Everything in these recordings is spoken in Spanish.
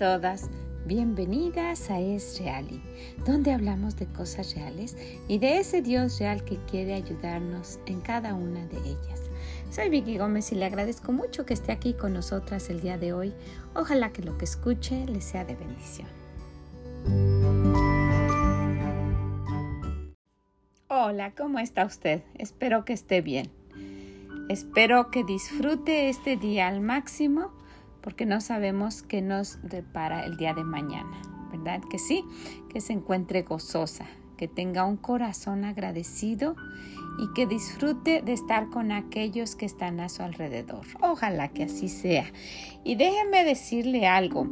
todas. Bienvenidas a Es Reali, donde hablamos de cosas reales y de ese Dios real que quiere ayudarnos en cada una de ellas. Soy Vicky Gómez y le agradezco mucho que esté aquí con nosotras el día de hoy. Ojalá que lo que escuche le sea de bendición. Hola, ¿cómo está usted? Espero que esté bien. Espero que disfrute este día al máximo porque no sabemos qué nos depara el día de mañana, ¿verdad? Que sí, que se encuentre gozosa, que tenga un corazón agradecido y que disfrute de estar con aquellos que están a su alrededor. Ojalá que así sea. Y déjeme decirle algo.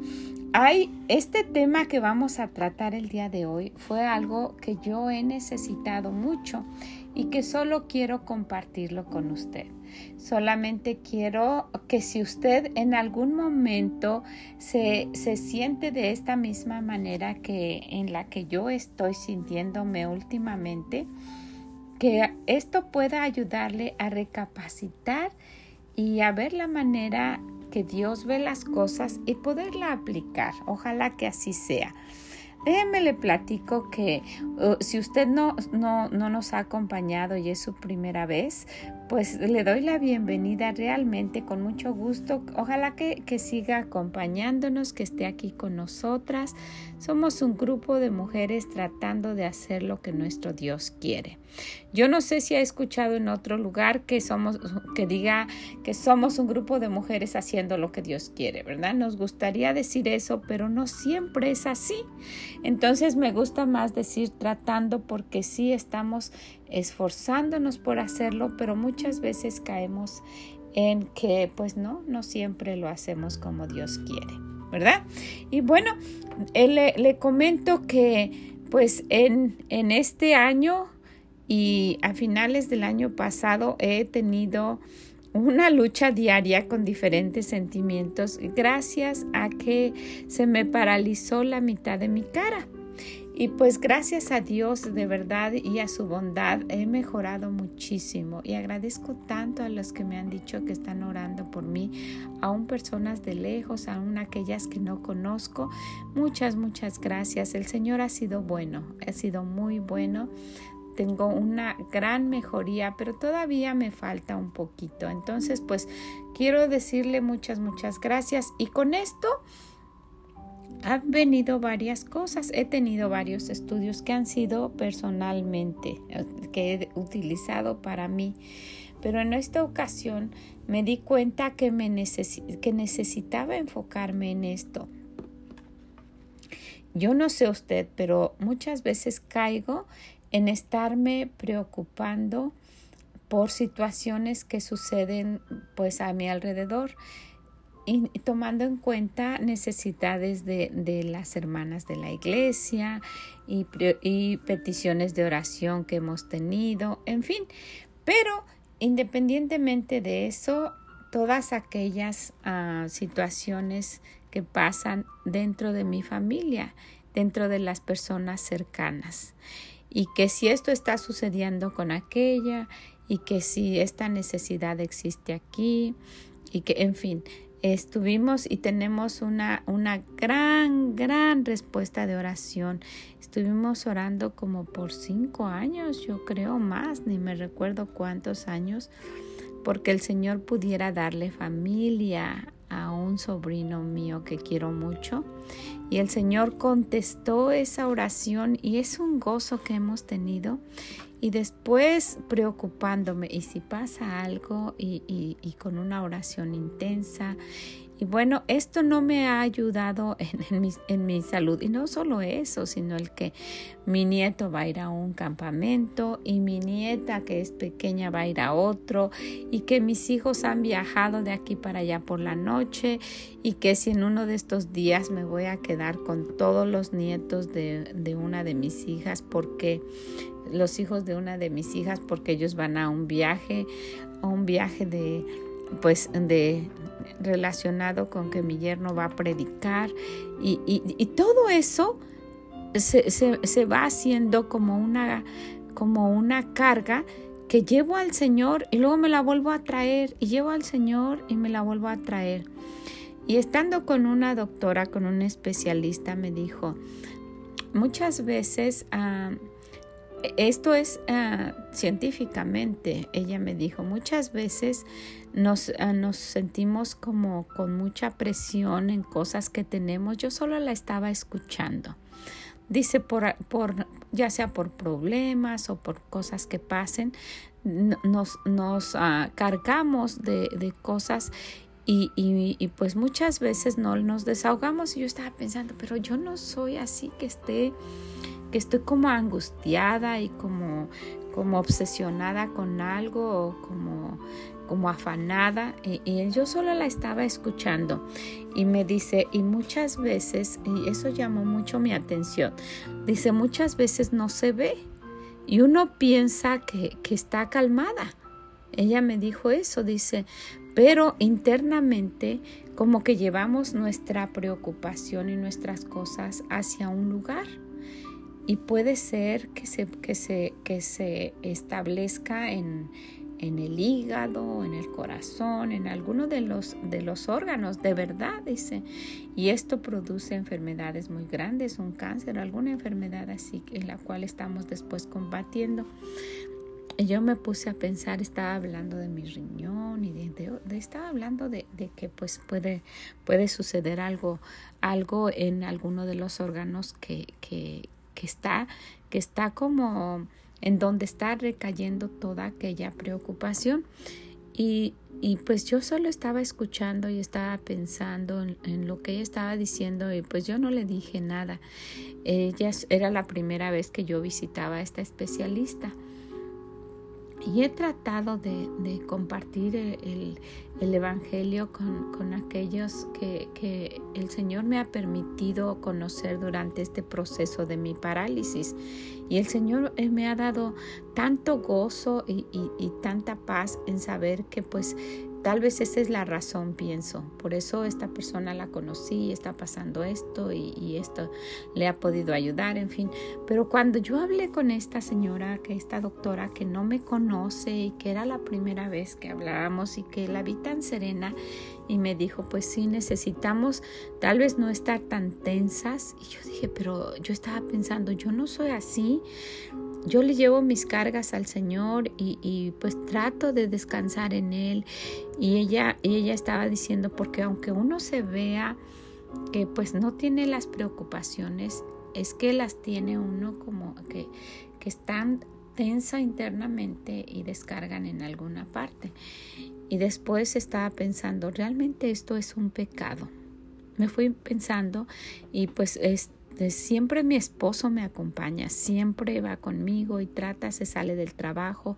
Hay este tema que vamos a tratar el día de hoy fue algo que yo he necesitado mucho y que solo quiero compartirlo con usted. Solamente quiero que si usted en algún momento se, se siente de esta misma manera que en la que yo estoy sintiéndome últimamente, que esto pueda ayudarle a recapacitar y a ver la manera que Dios ve las cosas y poderla aplicar. Ojalá que así sea. Déjeme le platico que uh, si usted no, no, no, nos ha acompañado y es su primera vez, pues le doy la bienvenida realmente con mucho gusto. Ojalá que, que siga acompañándonos, que esté aquí con nosotras. Somos un grupo de mujeres tratando de hacer lo que nuestro Dios quiere. Yo no sé si ha escuchado en otro lugar que somos, que diga que somos un grupo de mujeres haciendo lo que Dios quiere, ¿verdad? Nos gustaría decir eso, pero no siempre es así. Entonces me gusta más decir tratando porque sí estamos esforzándonos por hacerlo, pero muchas veces caemos en que pues no, no siempre lo hacemos como Dios quiere, ¿verdad? Y bueno, le, le comento que pues en, en este año y a finales del año pasado he tenido una lucha diaria con diferentes sentimientos gracias a que se me paralizó la mitad de mi cara. Y pues gracias a Dios de verdad y a su bondad he mejorado muchísimo y agradezco tanto a los que me han dicho que están orando por mí, aún personas de lejos, aún aquellas que no conozco. Muchas, muchas gracias. El Señor ha sido bueno, ha sido muy bueno tengo una gran mejoría, pero todavía me falta un poquito. Entonces, pues quiero decirle muchas, muchas gracias. Y con esto han venido varias cosas. He tenido varios estudios que han sido personalmente, eh, que he utilizado para mí. Pero en esta ocasión me di cuenta que, me que necesitaba enfocarme en esto. Yo no sé usted, pero muchas veces caigo en estarme preocupando por situaciones que suceden pues a mi alrededor tomando en cuenta necesidades de, de las hermanas de la iglesia y, y, peticiones de oración que hemos tenido, en fin, pero independientemente de eso, todas aquellas uh, situaciones que pasan dentro de mi familia, dentro de las personas cercanas y que si esto está sucediendo con aquella y que si esta necesidad existe aquí y que en fin estuvimos y tenemos una, una gran, gran respuesta de oración. Estuvimos orando como por cinco años, yo creo más, ni me recuerdo cuántos años, porque el Señor pudiera darle familia sobrino mío que quiero mucho y el Señor contestó esa oración y es un gozo que hemos tenido. Y después preocupándome, y si pasa algo y, y, y con una oración intensa y bueno, esto no me ha ayudado en, mi, en, mi, salud. Y no solo eso, sino el que mi nieto va a ir a un campamento y mi nieta que es pequeña va a ir a otro y que mis hijos han viajado de aquí para allá por la noche y que si en uno de estos días me voy a quedar con todos los nietos de, de una de mis hijas porque los hijos de una de mis hijas porque ellos van a un viaje, a un viaje de pues de relacionado con que mi yerno va a predicar y, y, todo eso se, se, se, va haciendo como una, como una carga que llevo al Señor y luego me la vuelvo a traer y llevo al Señor y me la vuelvo a traer. Y estando con una doctora, con un especialista, me dijo, muchas veces, ah, esto es ah, científicamente, ella me dijo, muchas veces nos, ah, nos sentimos como con mucha presión en cosas que tenemos. Yo solo la estaba escuchando. Dice, por, por, ya sea por problemas o por cosas que pasen, nos, nos cargamos de, de cosas y, y, pues muchas veces no nos desahogamos y yo estaba pensando, pero yo no soy así que esté, que estoy como angustiada y como, como obsesionada con algo o como, como afanada y, y, yo solo la estaba escuchando y me dice, y muchas veces, y eso llamó mucho mi atención, dice, muchas veces no se ve y uno piensa que, que está calmada. Ella me dijo eso, dice, pero internamente como que llevamos nuestra preocupación y nuestras cosas hacia un lugar. Y puede ser que se, que se, que se establezca en, en el hígado, en el corazón, en alguno de los, de los órganos, de verdad, dice. Y esto produce enfermedades muy grandes, un cáncer, alguna enfermedad así en la cual estamos después combatiendo yo me puse a pensar, estaba hablando de mi riñón y de, estaba hablando de, que pues puede, puede suceder algo, algo en alguno de los órganos que, que, que está, que está como en donde está recayendo toda aquella preocupación. Y, y, pues yo solo estaba escuchando y estaba pensando en, en, lo que ella estaba diciendo y pues yo no le dije nada. Ella era la primera vez que yo visitaba a esta especialista. Y he tratado de, compartir el, Evangelio con, aquellos que, el Señor me ha permitido conocer durante este proceso de mi parálisis. Y el Señor eh, me ha dado tanto gozo y tanta paz en saber que pues Tal vez esa es la razón, pienso. Por eso esta persona la conocí, está pasando esto y, esto le ha podido ayudar, en fin. Pero cuando yo hablé con esta señora, que esta doctora que no me conoce y que era la primera vez que hablábamos y que la vi tan serena y me dijo, pues sí, necesitamos tal vez no estar tan tensas. Y yo dije, pero yo estaba pensando, yo no soy así yo le llevo mis cargas al Señor y, pues trato de descansar en Él. Y ella, y ella estaba diciendo, porque aunque uno se vea que pues no tiene las preocupaciones, es que las tiene uno como que, que están tensa internamente y descargan en alguna parte. Y después estaba pensando, realmente esto es un pecado. Me fui pensando y pues es, siempre mi esposo me acompaña, siempre va conmigo y trata, se sale del trabajo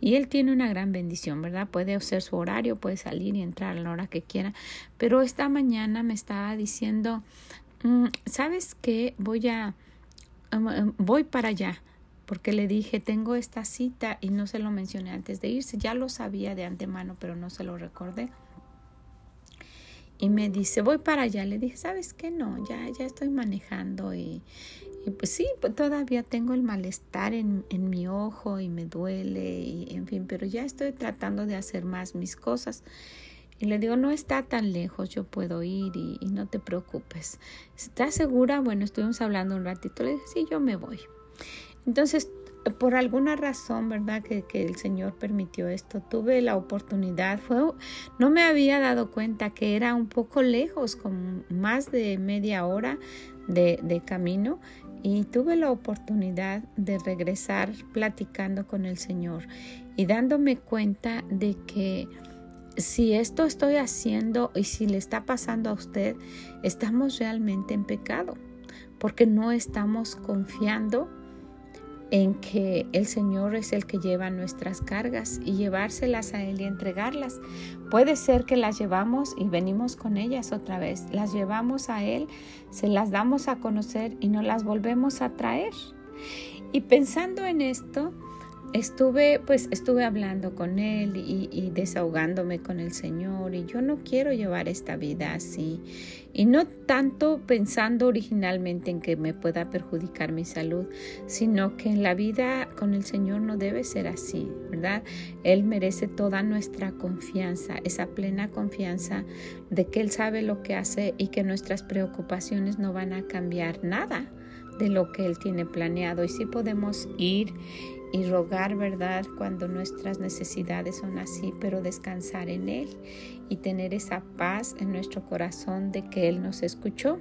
y él tiene una gran bendición, ¿verdad? Puede hacer su horario, puede salir y entrar a la hora que quiera. Pero esta mañana me estaba diciendo, mm, ¿sabes qué? Voy a, voy para allá porque le dije, tengo esta cita y no se lo mencioné antes de irse, ya lo sabía de antemano, pero no se lo recordé. Y me dice, voy para allá. Le dije, ¿sabes qué? No, ya, ya estoy manejando y, pues sí, pues todavía tengo el malestar en, en, mi ojo y me duele y en fin, pero ya estoy tratando de hacer más mis cosas. Y le digo, no está tan lejos, yo puedo ir y, y no te preocupes. ¿Estás segura? Bueno, estuvimos hablando un ratito. Le dije, sí, yo me voy. Entonces por alguna razón, ¿verdad? Que, el Señor permitió esto. Tuve la oportunidad, fue, no me había dado cuenta que era un poco lejos, con más de media hora de, de camino, y tuve la oportunidad de regresar platicando con el Señor y dándome cuenta de que si esto estoy haciendo y si le está pasando a usted, estamos realmente en pecado, porque no estamos confiando en que el Señor es el que lleva nuestras cargas y llevárselas a Él y entregarlas. Puede ser que las llevamos y venimos con ellas otra vez, las llevamos a Él, se las damos a conocer y no las volvemos a traer. Y pensando en esto, estuve pues estuve hablando con él y, desahogándome con el Señor y yo no quiero llevar esta vida así y no tanto pensando originalmente en que me pueda perjudicar mi salud sino que en la vida con el Señor no debe ser así verdad él merece toda nuestra confianza esa plena confianza de que él sabe lo que hace y que nuestras preocupaciones no van a cambiar nada de lo que Él tiene planeado. Y sí podemos ir y rogar, ¿verdad? Cuando nuestras necesidades son así, pero descansar en Él y tener esa paz en nuestro corazón de que Él nos escuchó.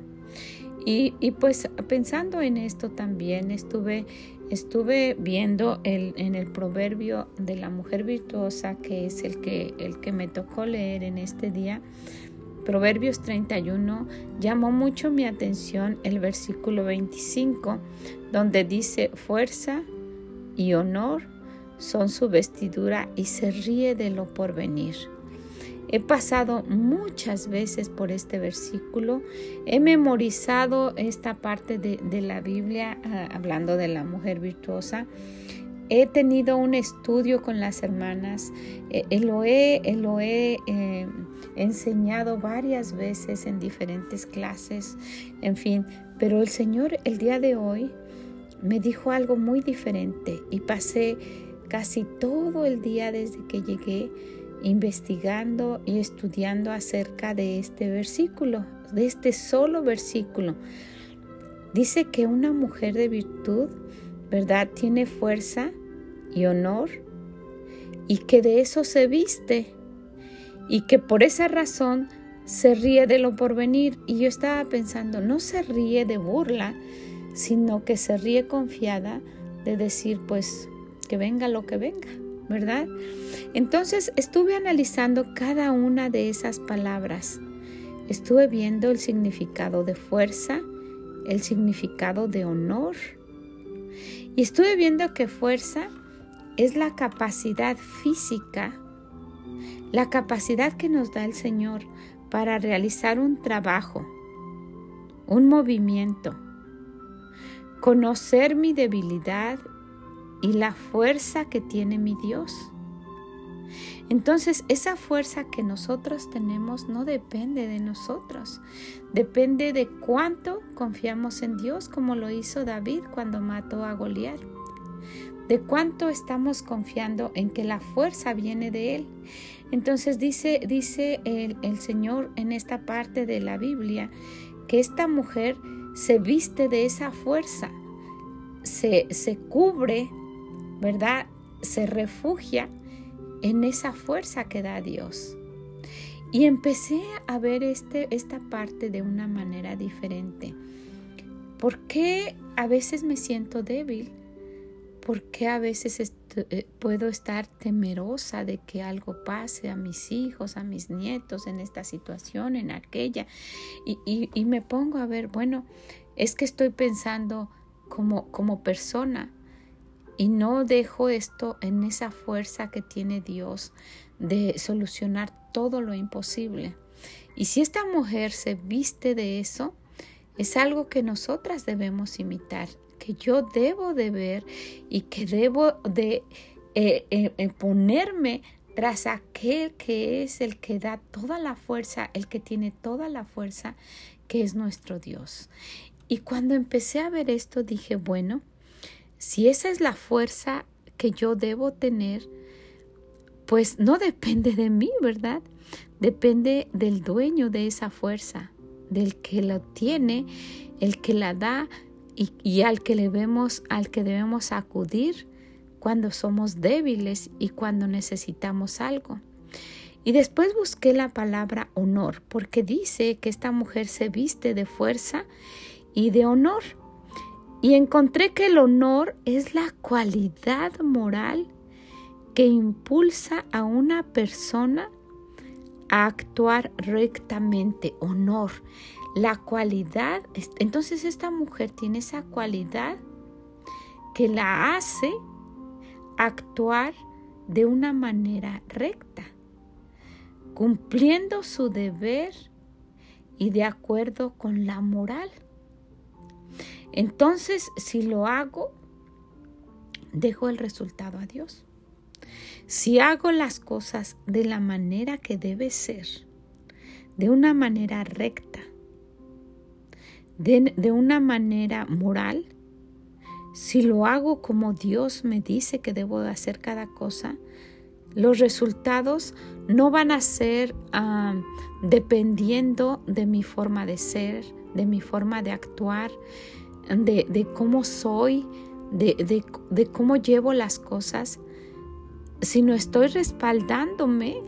Y, y pues pensando en esto también estuve, estuve viendo el, en el proverbio de la mujer virtuosa, que es el que, el que me tocó leer en este día. Proverbios 31 llamó mucho mi atención el versículo 25, donde dice, fuerza y honor son su vestidura y se ríe de lo porvenir. He pasado muchas veces por este versículo, he memorizado esta parte de, la Biblia ah, hablando de la mujer virtuosa. He tenido un estudio con las hermanas, eh, eh, lo he, eh, lo he enseñado varias veces en diferentes clases, en fin, pero el Señor el día de hoy me dijo algo muy diferente y pasé casi todo el día desde que llegué investigando y estudiando acerca de este versículo, de este solo versículo. Dice que una mujer de virtud, ¿verdad? Tiene fuerza y honor y que de eso se viste y que por esa razón se ríe de lo porvenir. Y yo estaba pensando, no se ríe de burla, sino que se ríe confiada de decir, pues, que venga lo que venga, ¿verdad? Entonces estuve analizando cada una de esas palabras. Estuve viendo el significado de fuerza, el significado de honor. Y estuve viendo que fuerza es la capacidad física, la capacidad que nos da el Señor para realizar un trabajo, un movimiento, conocer mi debilidad y la fuerza que tiene mi Dios. Entonces esa fuerza que nosotros tenemos no depende de nosotros, depende de cuánto confiamos en Dios como lo hizo David cuando mató a Goliat. De cuánto estamos confiando en que la fuerza viene de Él. Entonces dice, dice el, el Señor en esta parte de la Biblia que esta mujer se viste de esa fuerza, se, se cubre, ¿verdad? Se refugia en esa fuerza que da Dios. Y empecé a ver este, esta parte de una manera diferente. ¿Por qué a veces me siento débil? ¿Por qué a veces puedo estar temerosa de que algo pase a mis hijos, a mis nietos, en esta situación, en aquella? Y, y, me pongo a ver, bueno, es que estoy pensando como, como persona y no dejo esto en esa fuerza que tiene Dios de solucionar todo lo imposible. Y si esta mujer se viste de eso, es algo que nosotras debemos imitar que yo debo de ver y que debo de eh, eh, eh, ponerme tras aquel que es el que da toda la fuerza, el que tiene toda la fuerza, que es nuestro Dios. Y cuando empecé a ver esto dije, bueno, si esa es la fuerza que yo debo tener, pues no depende de mí, ¿verdad? Depende del dueño de esa fuerza, del que lo tiene, el que la da, y, al que debemos, al que debemos acudir cuando somos débiles y cuando necesitamos algo. Y después busqué la palabra honor, porque dice que esta mujer se viste de fuerza y de honor. Y encontré que el honor es la cualidad moral que impulsa a una persona a actuar rectamente. Honor la cualidad, entonces esta mujer tiene esa cualidad que la hace actuar de una manera recta, cumpliendo su deber y de acuerdo con la moral. Entonces, si lo hago, dejo el resultado a Dios. Si hago las cosas de la manera que debe ser, de una manera recta, de, una manera moral, si lo hago como Dios me dice que debo de hacer cada cosa, los resultados no van a ser ah, dependiendo de mi forma de ser, de mi forma de actuar, de, de cómo soy, de, de, de cómo llevo las cosas, sino estoy respaldándome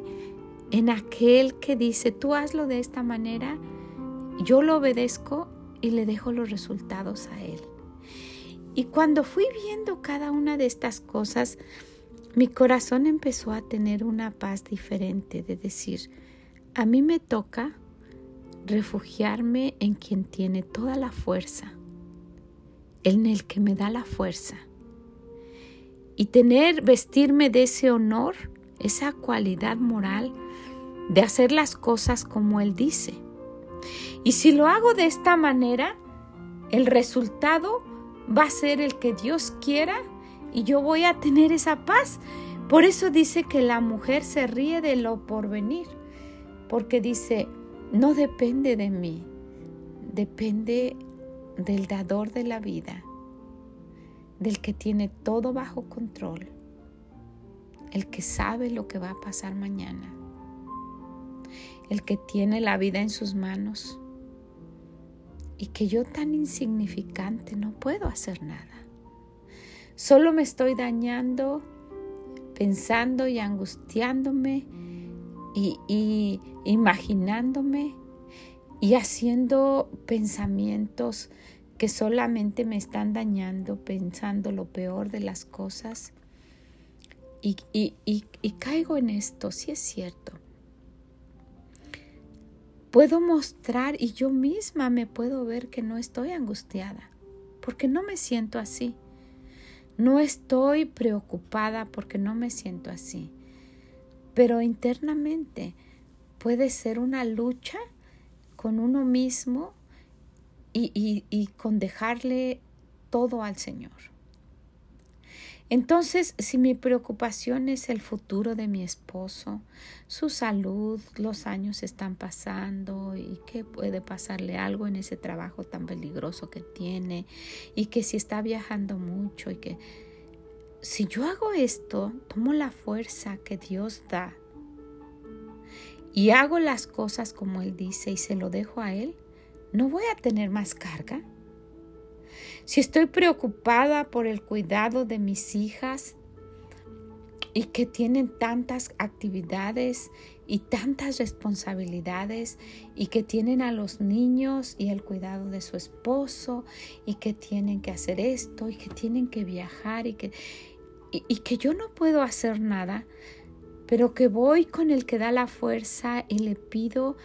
en aquel que dice, tú hazlo de esta manera, yo lo obedezco y le dejo los resultados a él. Y cuando fui viendo cada una de estas cosas, mi corazón empezó a tener una paz diferente de decir, a mí me toca refugiarme en quien tiene toda la fuerza, en el que me da la fuerza. Y tener, vestirme de ese honor, esa cualidad moral de hacer las cosas como Él dice. Y si lo hago de esta manera, el resultado va a ser el que Dios quiera y yo voy a tener esa paz. Por eso dice que la mujer se ríe de lo porvenir, porque dice, no depende de mí, depende del dador de la vida, del que tiene todo bajo control, el que sabe lo que va a pasar mañana, el que tiene la vida en sus manos y que yo tan insignificante no puedo hacer nada. Solo me estoy dañando, pensando y angustiándome y, imaginándome y haciendo pensamientos que solamente me están dañando, pensando lo peor de las cosas. Y, y, caigo en esto, si es cierto. Puedo mostrar y yo misma me puedo ver que no estoy angustiada, porque no me siento así. No estoy preocupada porque no me siento así, pero internamente puede ser una lucha con uno mismo y, con dejarle todo al Señor. Entonces, si mi preocupación es el futuro de mi esposo, su salud, los años están pasando y que puede pasarle algo en ese trabajo tan peligroso que tiene y que si está viajando mucho y que si yo hago esto, tomo la fuerza que Dios da y hago las cosas como Él dice y se lo dejo a Él, ¿no voy a tener más carga? Si estoy preocupada por el cuidado de mis hijas y que tienen tantas actividades y tantas responsabilidades y que tienen a los niños y el cuidado de su esposo y que tienen que hacer esto y que tienen que viajar y que, y, que yo no puedo hacer nada, pero que voy con el que da la fuerza y le pido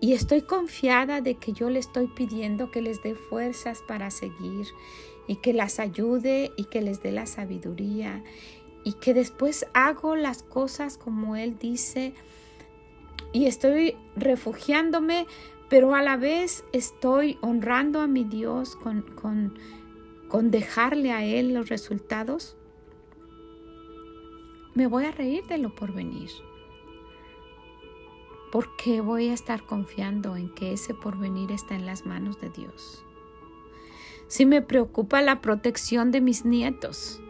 y estoy confiada de que yo le estoy pidiendo que les dé fuerzas para seguir y que las ayude y que les dé la sabiduría. Y que después hago las cosas como Él dice. Y estoy refugiándome, pero a la vez estoy honrando a mi Dios con, con, con dejarle a Él los resultados. Me voy a reír de lo por venir porque voy a estar confiando en que ese porvenir está en las manos de Dios. Si me preocupa la protección de mis nietos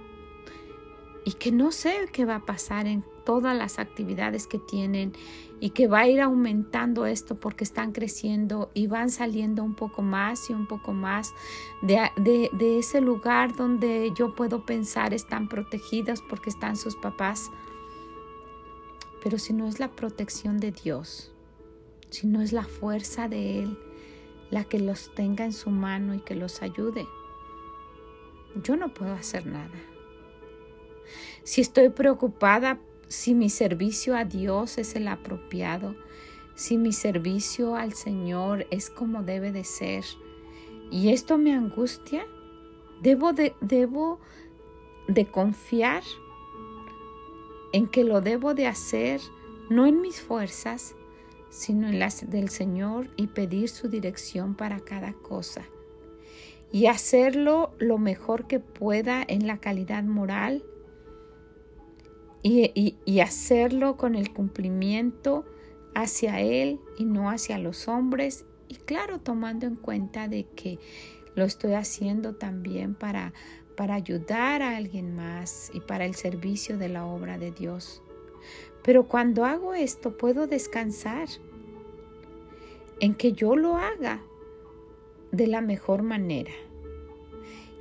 y que no sé qué va a pasar en todas las actividades que tienen y que va a ir aumentando esto porque están creciendo y van saliendo un poco más y un poco más de, de ese lugar donde yo puedo pensar están protegidas porque están sus papás pero si no es la protección de Dios, si no es la fuerza de Él la que los tenga en su mano y que los ayude, yo no puedo hacer nada. Si estoy preocupada si mi servicio a Dios es el apropiado, si mi servicio al Señor es como debe de ser, y esto me angustia, debo de, debo de confiar en que lo debo de hacer no en mis fuerzas, sino en las del Señor y pedir su dirección para cada cosa. y hacerlo lo mejor que pueda en la calidad moral y, y, hacerlo con el cumplimiento hacia Él y no hacia los hombres y claro tomando en cuenta de que lo estoy haciendo también para, para ayudar a alguien más y para el servicio de la obra de Dios. Pero cuando hago esto puedo descansar en que yo lo haga de la mejor manera.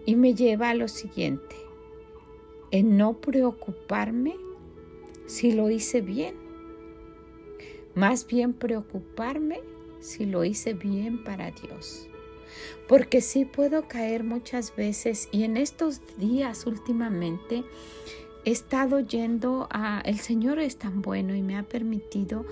Y me lleva a lo siguiente, en no preocuparme si lo hice bien, más bien preocuparme si lo hice bien para Dios. Porque sí puedo caer muchas veces y en estos días últimamente he estado yendo a... El Señor es tan bueno y me ha permitido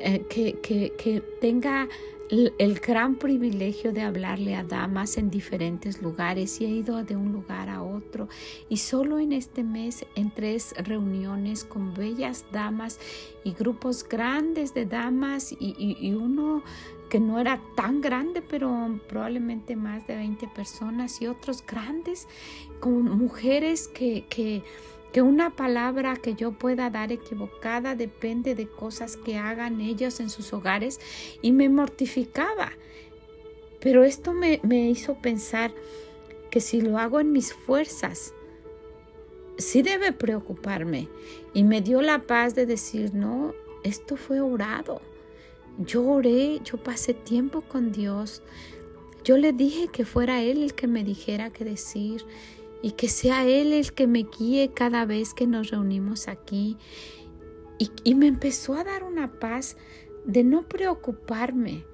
eh, que, que, que tenga el gran privilegio de hablarle a damas en diferentes lugares y he ido de un lugar a otro y solo en este mes en tres reuniones con bellas damas y grupos grandes de damas y, uno que no era tan grande pero probablemente más de 20 personas y otros grandes con mujeres que, que que una palabra que yo pueda dar equivocada depende de cosas que hagan ellos en sus hogares y me mortificaba. Pero esto me, hizo pensar que si lo hago en mis fuerzas, sí debe preocuparme. Y me dio la paz de decir, no, esto fue orado. Yo oré, yo pasé tiempo con Dios. Yo le dije que fuera Él el que me dijera qué decir y que sea Él el que me guíe cada vez que nos reunimos aquí. Y, me empezó a dar una paz de no preocuparme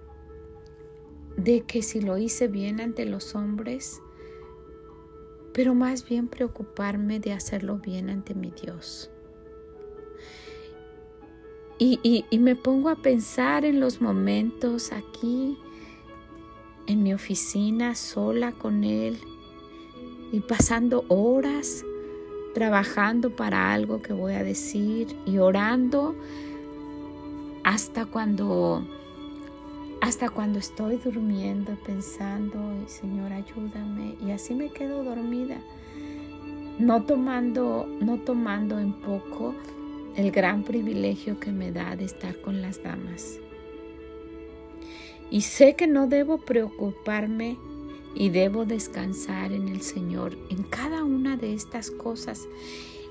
de que si lo hice bien ante los hombres, pero más bien preocuparme de hacerlo bien ante mi Dios. Y, y, me pongo a pensar en los momentos aquí, en mi oficina, sola con Él, y pasando horas trabajando para algo que voy a decir y orando hasta cuando hasta cuando estoy durmiendo pensando Señor ayúdame y así me quedo dormida no tomando no tomando en poco el gran privilegio que me da de estar con las damas. Y sé que no debo preocuparme y debo descansar en el Señor en cada una de estas cosas.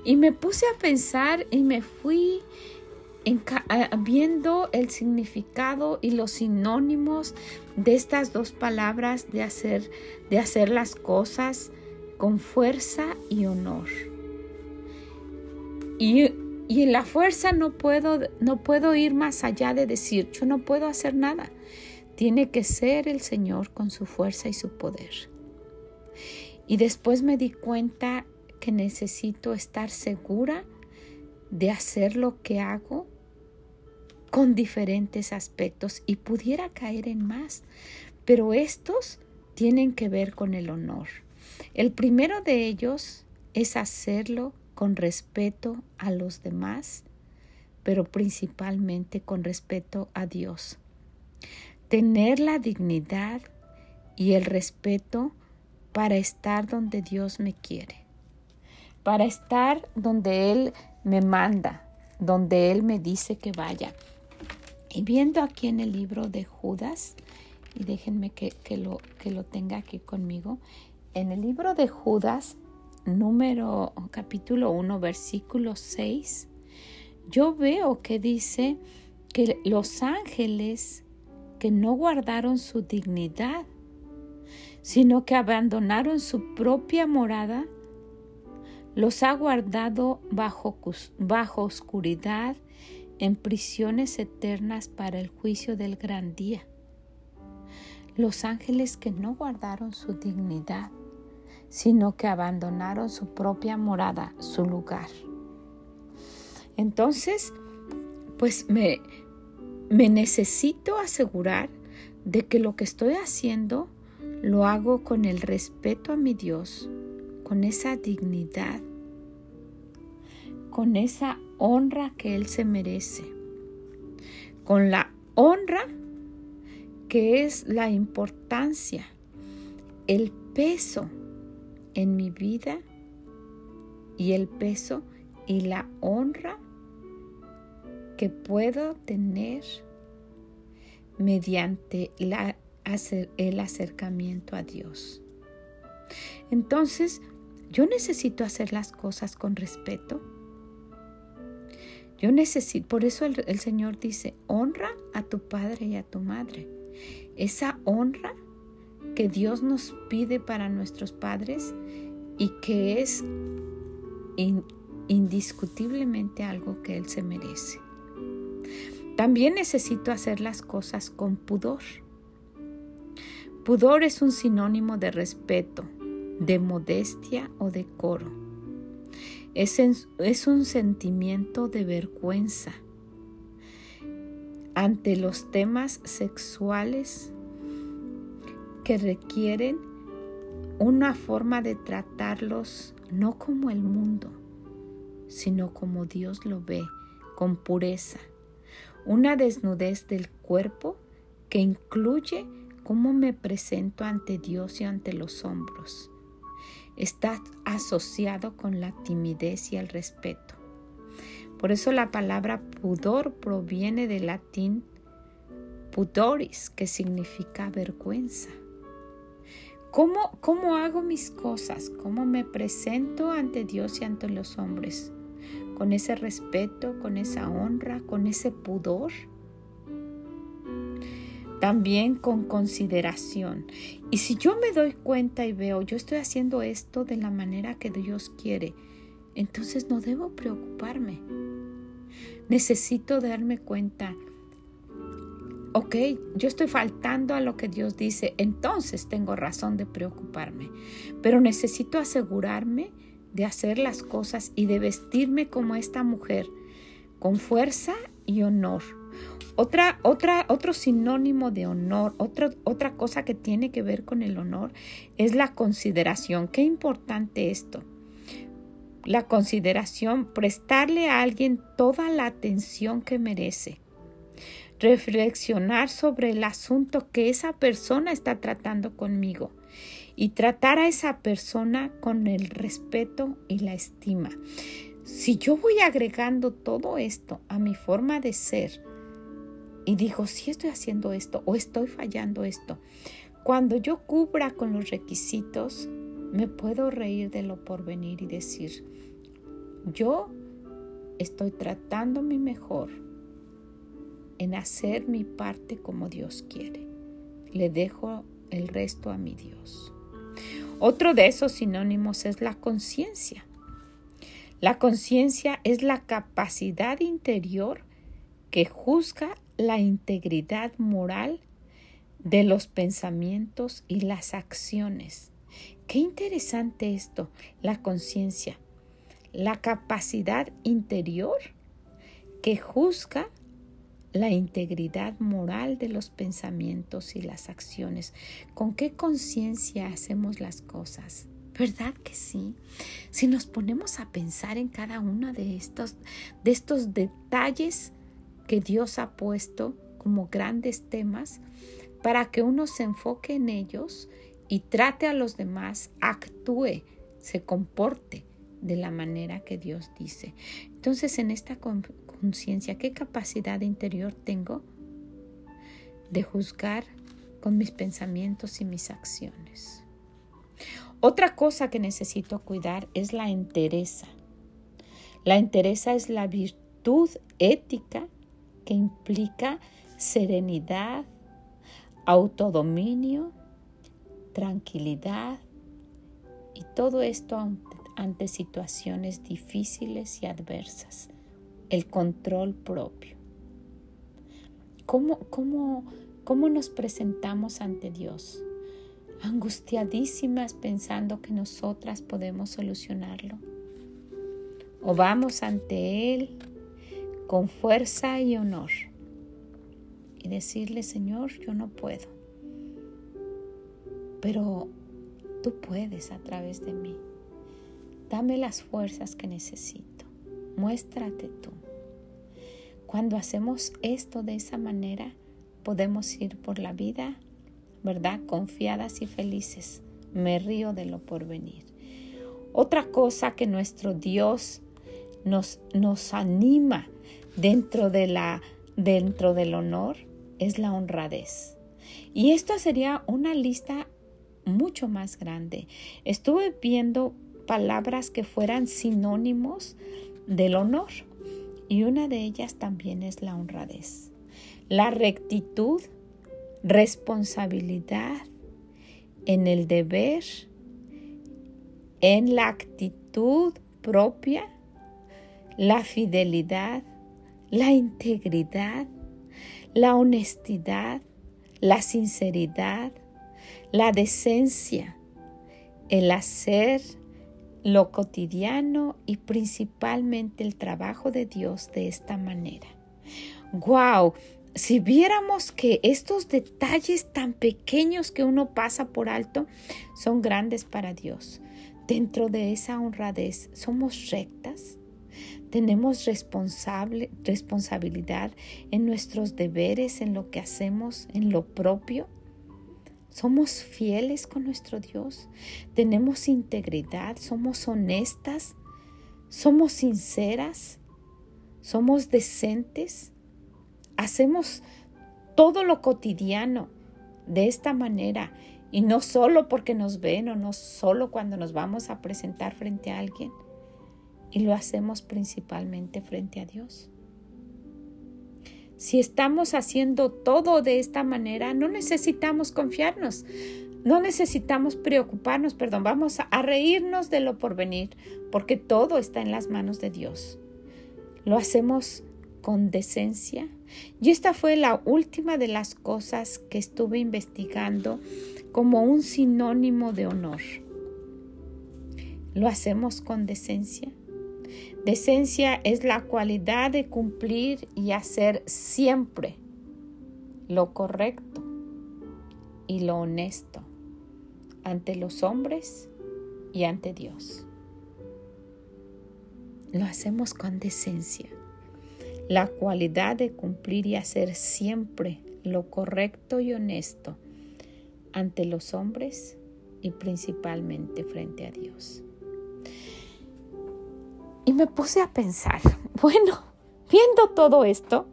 Y me puse a pensar y me fui viendo el significado y los sinónimos de estas dos palabras de hacer, de hacer las cosas con fuerza y honor. Y, y en la fuerza no puedo, no puedo ir más allá de decir, yo no puedo hacer nada. Tiene que ser el Señor con su fuerza y su poder. Y después me di cuenta que necesito estar segura de hacer lo que hago con diferentes aspectos y pudiera caer en más, pero estos tienen que ver con el honor. El primero de ellos es hacerlo con respeto a los demás, pero principalmente con respeto a Dios tener la dignidad y el respeto para estar donde Dios me quiere, para estar donde Él me manda, donde Él me dice que vaya. Y viendo aquí en el libro de Judas, y déjenme que, lo, que lo tenga aquí conmigo, en el libro de Judas, número capítulo 1, versículo 6, yo veo que dice que los ángeles que no guardaron su dignidad, sino que abandonaron su propia morada, los ha guardado bajo, bajo oscuridad en prisiones eternas para el juicio del gran día. Los ángeles que no guardaron su dignidad, sino que abandonaron su propia morada, su lugar. Entonces, pues me, me necesito asegurar de que lo que estoy haciendo lo hago con el respeto a mi Dios, con esa dignidad, con esa honra que Él se merece, con la honra que es la importancia, el peso en mi vida y el peso y la honra que puedo tener mediante el acercamiento a Dios. Entonces, yo necesito hacer las cosas con respeto. Yo necesito, por eso el Señor dice, honra a tu padre y a tu madre. Esa honra que Dios nos pide para nuestros padres y que es indiscutiblemente algo que Él se merece. También necesito hacer las cosas con pudor. Pudor es un sinónimo de respeto, de modestia o decoro. Es, es un sentimiento de vergüenza ante los temas sexuales que requieren una forma de tratarlos no como el mundo, sino como Dios lo ve, con pureza. Una desnudez del cuerpo que incluye cómo me presento ante Dios y ante los hombros. Está asociado con la timidez y el respeto. Por eso la palabra pudor proviene del latín pudoris, que significa vergüenza. ¿Cómo, ¿Cómo hago mis cosas? ¿Cómo me presento ante Dios y ante los hombres? ¿Con ese respeto, con esa honra, con ese pudor? También con consideración. Y si yo me doy cuenta y veo, yo estoy haciendo esto de la manera que Dios quiere, entonces no debo preocuparme. Necesito darme cuenta ok, yo estoy faltando a lo que Dios dice, entonces tengo razón de preocuparme, pero necesito asegurarme de hacer las cosas y de vestirme como esta mujer, con fuerza y honor. Otra, otra, otro sinónimo de honor, otra, otra cosa que tiene que ver con el honor es la consideración. Qué importante esto. La consideración, prestarle a alguien toda la atención que merece reflexionar sobre el asunto que esa persona está tratando conmigo y tratar a esa persona con el respeto y la estima. Si yo voy agregando todo esto a mi forma de ser y digo, si estoy haciendo esto o estoy fallando esto, cuando yo cubra con los requisitos, me puedo reír de lo por venir y decir, yo estoy tratando mi mejor en hacer mi parte como Dios quiere. Le dejo el resto a mi Dios. Otro de esos sinónimos es la conciencia. La conciencia es la capacidad interior que juzga la integridad moral de los pensamientos y las acciones. Qué interesante esto, la conciencia, la capacidad interior que juzga la integridad moral de los pensamientos y las acciones. ¿Con qué conciencia hacemos las cosas? ¿Verdad que sí? Si nos ponemos a pensar en cada uno de estos, de estos detalles que Dios ha puesto como grandes temas, para que uno se enfoque en ellos y trate a los demás, actúe, se comporte de la manera que Dios dice. Entonces, en esta conciencia, qué capacidad interior tengo de juzgar con mis pensamientos y mis acciones. Otra cosa que necesito cuidar es la entereza. La entereza es la virtud ética que implica serenidad, autodominio, tranquilidad y todo esto ante situaciones difíciles y adversas el control propio. ¿Cómo, cómo, cómo nos presentamos ante Dios? Angustiadísimas pensando que nosotras podemos solucionarlo. O vamos ante Él con fuerza y honor y decirle, Señor, yo no puedo, pero tú puedes a través de mí. Dame las fuerzas que necesito. Muéstrate tú. Cuando hacemos esto de esa manera, podemos ir por la vida, ¿verdad? Confiadas y felices, me río de lo porvenir. Otra cosa que nuestro Dios nos, nos anima dentro, de la, dentro del honor es la honradez. Y esto sería una lista mucho más grande. Estuve viendo palabras que fueran sinónimos del honor y una de ellas también es la honradez. La rectitud, responsabilidad en el deber, en la actitud propia, la fidelidad, la integridad, la honestidad, la sinceridad, la decencia, el hacer lo cotidiano y principalmente el trabajo de Dios de esta manera. ¡Wow! Si viéramos que estos detalles tan pequeños que uno pasa por alto son grandes para Dios. Dentro de esa honradez somos rectas, tenemos responsable, responsabilidad en nuestros deberes, en lo que hacemos, en lo propio. Somos fieles con nuestro Dios, tenemos integridad, somos honestas, somos sinceras, somos decentes, hacemos todo lo cotidiano de esta manera. Y no solo porque nos ven o no solo cuando nos vamos a presentar frente a alguien, y lo hacemos principalmente frente a Dios. Si estamos haciendo todo de esta manera, no necesitamos confiarnos, no necesitamos preocuparnos, perdón, vamos a reírnos de lo porvenir, porque todo está en las manos de Dios. Lo hacemos con decencia. Y esta fue la última de las cosas que estuve investigando como un sinónimo de honor. Lo hacemos con decencia. Decencia es la cualidad de cumplir y hacer siempre lo correcto y lo honesto ante los hombres y ante Dios. Lo hacemos con decencia. La cualidad de cumplir y hacer siempre lo correcto y honesto ante los hombres y principalmente frente a Dios. Y me puse a pensar, bueno, viendo todo esto,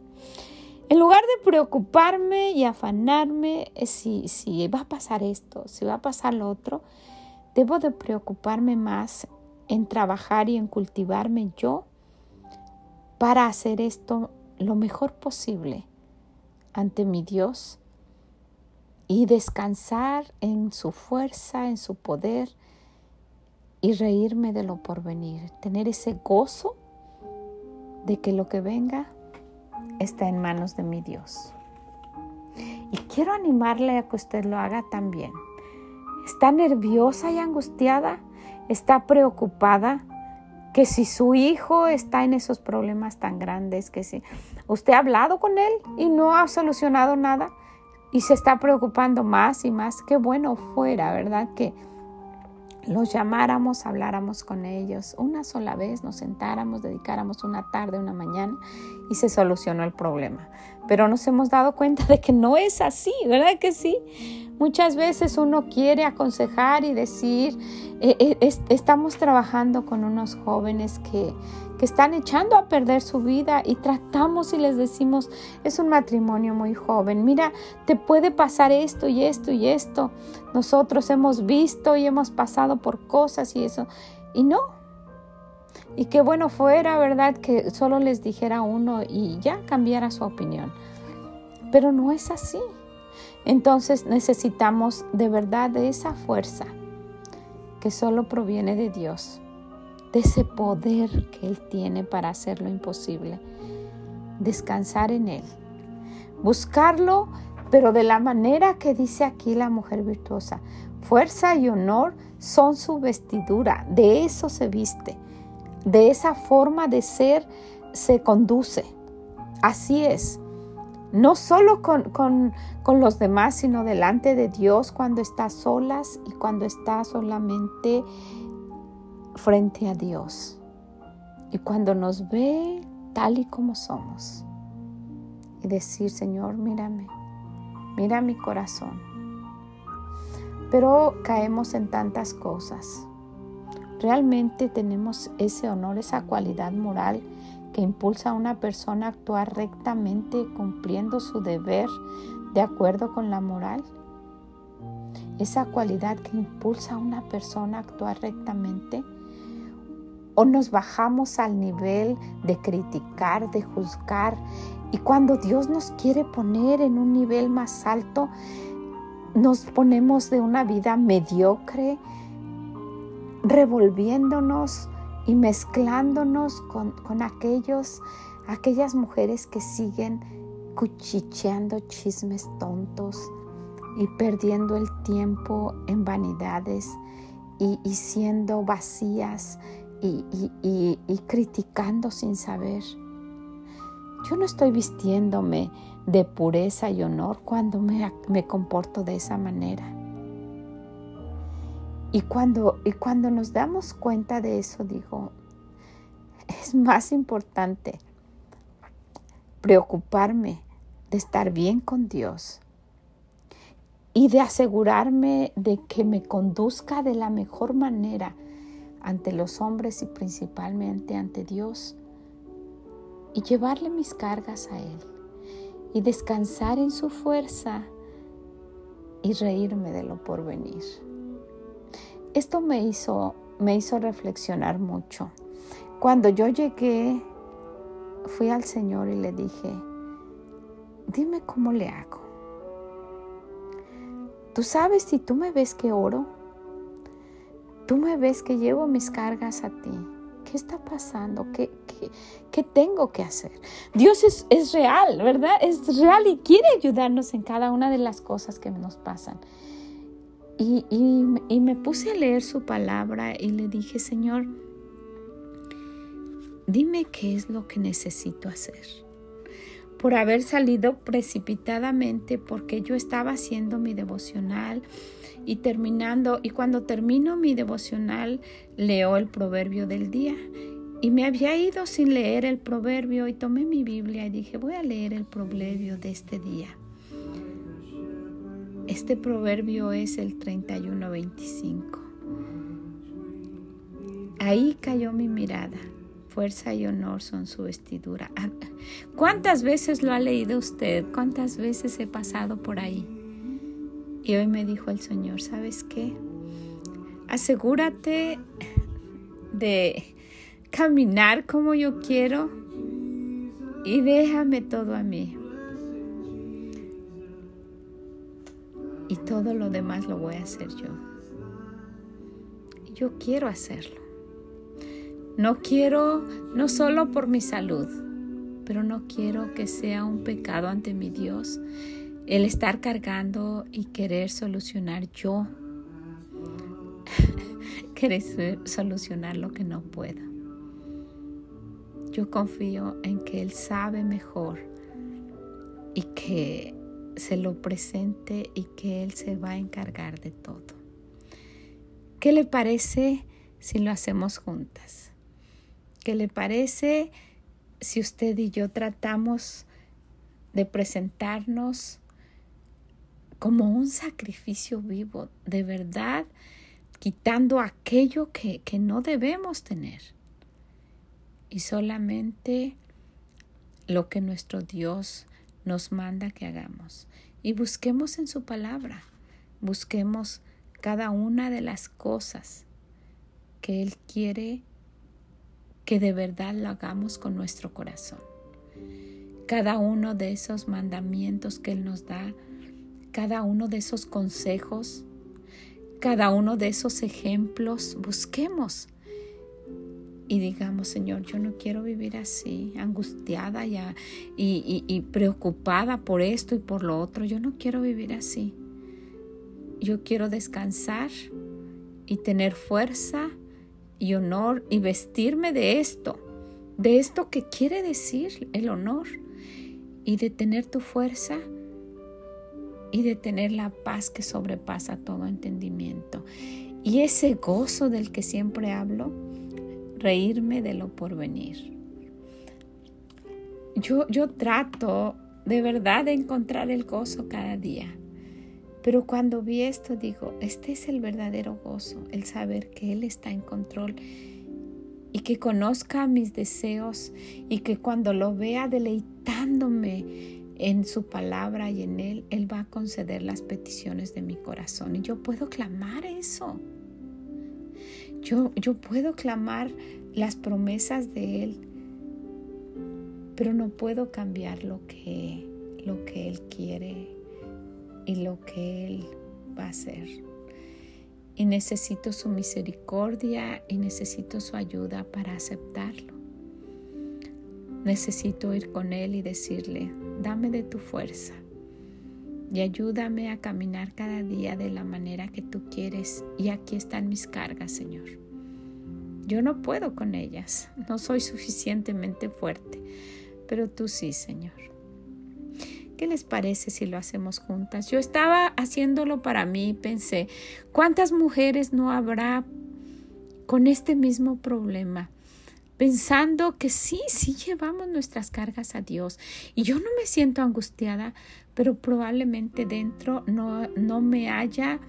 en lugar de preocuparme y afanarme eh, si, si va a pasar esto, si va a pasar lo otro, debo de preocuparme más en trabajar y en cultivarme yo para hacer esto lo mejor posible ante mi Dios y descansar en su fuerza, en su poder y reírme de lo porvenir, tener ese gozo de que lo que venga está en manos de mi Dios. Y quiero animarle a que usted lo haga también. Está nerviosa y angustiada, está preocupada, que si su hijo está en esos problemas tan grandes, que si usted ha hablado con él y no ha solucionado nada y se está preocupando más y más, qué bueno fuera, ¿verdad? Que los llamáramos, habláramos con ellos una sola vez, nos sentáramos, dedicáramos una tarde, una mañana y se solucionó el problema. Pero nos hemos dado cuenta de que no es así, ¿verdad que sí? Muchas veces uno quiere aconsejar y decir, eh, eh, estamos trabajando con unos jóvenes que, que están echando a perder su vida y tratamos y les decimos, es un matrimonio muy joven, mira, te puede pasar esto y esto y esto. Nosotros hemos visto y hemos pasado por cosas y eso. Y no. Y qué bueno fuera, ¿verdad? Que solo les dijera uno y ya cambiara su opinión. Pero no es así. Entonces necesitamos de verdad de esa fuerza que solo proviene de Dios de ese poder que Él tiene para hacer lo imposible. Descansar en Él. Buscarlo, pero de la manera que dice aquí la mujer virtuosa. Fuerza y honor son su vestidura. De eso se viste. De esa forma de ser se conduce. Así es. No solo con, con, con los demás, sino delante de Dios cuando está solas y cuando está solamente frente a Dios y cuando nos ve tal y como somos y decir, Señor, mírame, mira mi corazón. pero caemos en tantas cosas. Realmente tenemos ese honor, esa cualidad moral que impulsa a una persona a actuar rectamente cumpliendo su deber de acuerdo con la moral. Esa cualidad que impulsa a una persona a actuar rectamente. O nos bajamos al nivel de criticar, de juzgar. Y cuando Dios nos quiere poner en un nivel más alto, nos ponemos de una vida mediocre, revolviéndonos y mezclándonos con, aquellos, aquellas mujeres que siguen cuchicheando chismes tontos y perdiendo el tiempo en vanidades y, siendo vacías y, y, criticando sin saber. Yo no estoy vistiéndome de pureza y honor cuando me, me comporto de esa manera. Y cuando, y cuando nos damos cuenta de eso, digo, es más importante preocuparme de estar bien con Dios y de asegurarme de que me conduzca de la mejor manera ante los hombres y principalmente ante Dios y llevarle mis cargas a Él y descansar en su fuerza y reírme de lo porvenir. Esto me hizo, me hizo reflexionar mucho. Cuando yo llegué, fui al Señor y le dije, dime cómo le hago. Tú sabes si tú me ves que oro, tú me ves que llevo mis cargas a ti. ¿Qué está pasando? ¿Qué, qué, tengo que hacer? Dios es, es real, ¿verdad? Es real y quiere ayudarnos en cada una de las cosas que nos pasan. Y, me puse a leer su palabra y le dije, Señor, dime qué es lo que necesito hacer. Por haber salido precipitadamente porque yo estaba haciendo mi devocional y terminando, y cuando termino mi devocional leo el proverbio del día. Y me había ido sin leer el proverbio y tomé mi Biblia y dije, voy a leer el proverbio de este día. Este proverbio es el 31-25. Ahí cayó mi mirada. Fuerza y honor son su vestidura. Ah, ¿Cuántas veces lo ha leído usted? ¿Cuántas veces he pasado por ahí? Y hoy me dijo el Señor, ¿sabes qué? Asegúrate de caminar como yo quiero y déjame todo a mí. Y todo lo demás lo voy a hacer yo. Yo quiero hacerlo. No quiero, no solo por mi salud, pero no quiero que sea un pecado ante mi Dios el estar cargando y querer solucionar yo. querer solucionar lo que no puedo. Yo confío en que Él sabe mejor y que se lo presente y que Él se va a encargar de todo. ¿Qué le parece si lo hacemos juntas? ¿Qué le parece si usted y yo tratamos de presentarnos como un sacrificio vivo, de verdad, quitando aquello que, que no debemos tener y solamente lo que nuestro Dios nos manda que hagamos. Y busquemos en su palabra, busquemos cada una de las cosas que Él quiere que de verdad lo hagamos con nuestro corazón. Cada uno de esos mandamientos que Él nos da, cada uno de esos consejos, cada uno de esos ejemplos, busquemos y digamos, Señor, yo no quiero vivir así, angustiada y, y, preocupada por esto y por lo otro. Yo no quiero vivir así. Yo quiero descansar y tener fuerza y honor y vestirme de esto, de esto que quiere decir el honor y de tener tu fuerza y de tener la paz que sobrepasa todo entendimiento. Y ese gozo del que siempre hablo, reírme de lo porvenir. Yo, yo trato de verdad de encontrar el gozo cada día. Pero cuando vi esto digo, este es el verdadero gozo, el saber que Él está en control y que conozca mis deseos y que cuando lo vea deleitándome en su palabra y en Él, Él va a conceder las peticiones de mi corazón. Y yo puedo clamar eso. Yo, yo puedo clamar las promesas de Él, pero no puedo cambiar lo que, lo que Él quiere y lo que Él va a hacer. Y necesito su misericordia y necesito su ayuda para aceptarlo. Necesito ir con Él y decirle, dame de tu fuerza y ayúdame a caminar cada día de la manera que tú quieres. Y aquí están mis cargas, Señor. Yo no puedo con ellas, no soy suficientemente fuerte, pero tú sí, Señor. ¿Qué les parece si lo hacemos juntas? Yo estaba haciéndolo para mí y pensé, ¿cuántas mujeres no habrá con este mismo problema? Pensando que sí, sí llevamos nuestras cargas a Dios. Y yo no me siento angustiada, pero probablemente dentro no, no me haya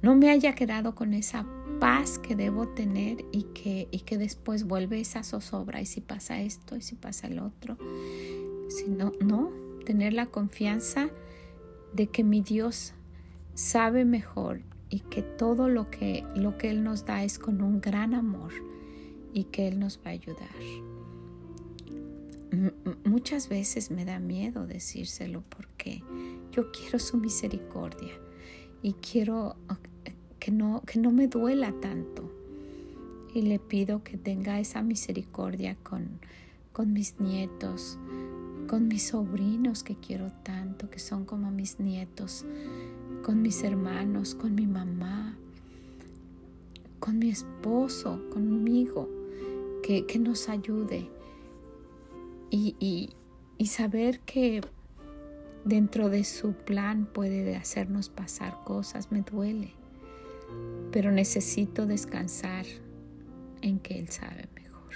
no me haya quedado con esa paz que debo tener y que, y que después vuelve esa zozobra y si pasa esto y si pasa el otro. Si no, no, tener la confianza de que mi Dios sabe mejor y que todo lo que, lo que Él nos da es con un gran amor y que Él nos va a ayudar. Muchas veces me da miedo decírselo porque yo quiero su misericordia y quiero que no, que no me duela tanto. Y le pido que tenga esa misericordia con, con mis nietos, con mis sobrinos que quiero tanto, que son como mis nietos, con mis hermanos, con mi mamá, con mi esposo, conmigo, que, que nos ayude. Y, y, saber que dentro de su plan puede hacernos pasar cosas, me duele, pero necesito descansar en que Él sabe mejor.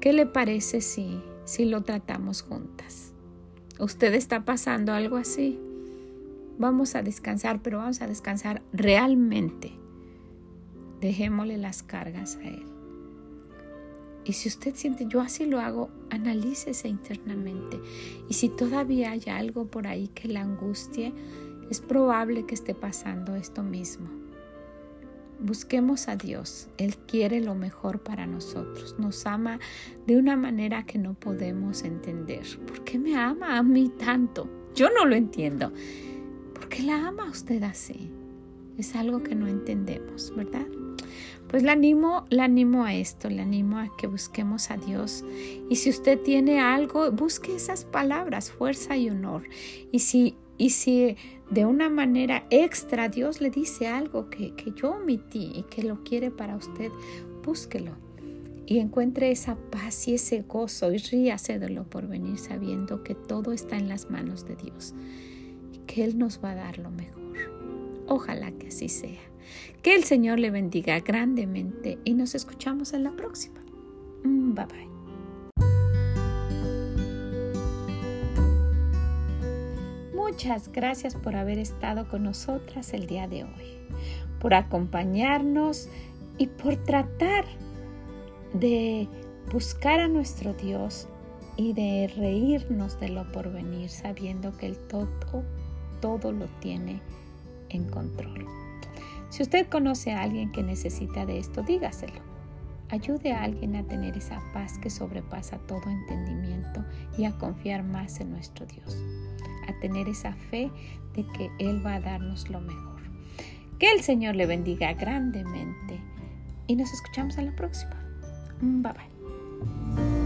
¿Qué le parece si si lo tratamos juntas. ¿Usted está pasando algo así? Vamos a descansar, pero vamos a descansar realmente. Dejémosle las cargas a Él. Y si usted siente, yo así lo hago, analícese internamente. Y si todavía hay algo por ahí que la angustie, es probable que esté pasando esto mismo. Busquemos a Dios. Él quiere lo mejor para nosotros. Nos ama de una manera que no podemos entender. ¿Por qué me ama a mí tanto? Yo no lo entiendo. ¿Por qué la ama usted así? Es algo que no entendemos, ¿verdad? Pues le animo, le animo a esto, le animo a que busquemos a Dios. Y si usted tiene algo, busque esas palabras, fuerza y honor. Y si, y si de una manera extra Dios le dice algo que, yo omití y que lo quiere para usted, búsquelo y encuentre esa paz y ese gozo y ríase de lo por venir sabiendo que todo está en las manos de Dios y que Él nos va a dar lo mejor. Ojalá que así sea. Que el Señor le bendiga grandemente y nos escuchamos en la próxima. Mm, bye bye. Muchas gracias por haber estado con nosotras el día de hoy, por acompañarnos y por tratar de buscar a nuestro Dios y de reírnos de lo porvenir, sabiendo que el todo, todo lo tiene en control. Si usted conoce a alguien que necesita de esto, dígaselo. Ayude a alguien a tener esa paz que sobrepasa todo entendimiento y a confiar más en nuestro Dios a tener esa fe de que Él va a darnos lo mejor. Que el Señor le bendiga grandemente y nos escuchamos en la próxima. Bye bye.